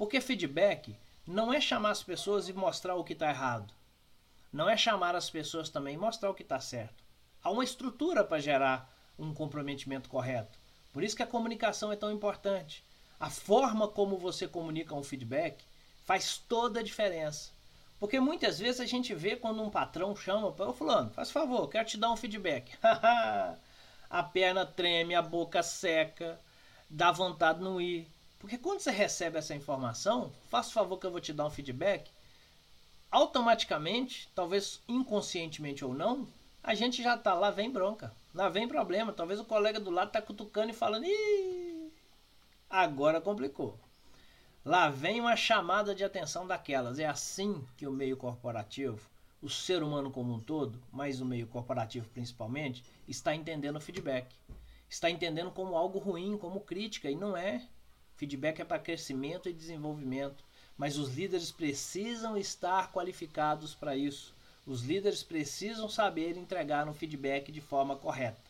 Porque feedback não é chamar as pessoas e mostrar o que está errado. Não é chamar as pessoas também e mostrar o que está certo. Há uma estrutura para gerar um comprometimento correto. Por isso que a comunicação é tão importante. A forma como você comunica um feedback faz toda a diferença. Porque muitas vezes a gente vê quando um patrão chama para o fulano, faz favor, quero te dar um feedback. a perna treme, a boca seca, dá vontade de não ir. Porque quando você recebe essa informação, faça favor que eu vou te dar um feedback, automaticamente, talvez inconscientemente ou não, a gente já tá lá, vem bronca, lá vem problema. Talvez o colega do lado tá cutucando e falando, Ih, agora complicou. Lá vem uma chamada de atenção daquelas. É assim que o meio corporativo, o ser humano como um todo, mas o meio corporativo principalmente, está entendendo o feedback. Está entendendo como algo ruim, como crítica, e não é. Feedback é para crescimento e desenvolvimento, mas os líderes precisam estar qualificados para isso. Os líderes precisam saber entregar um feedback de forma correta.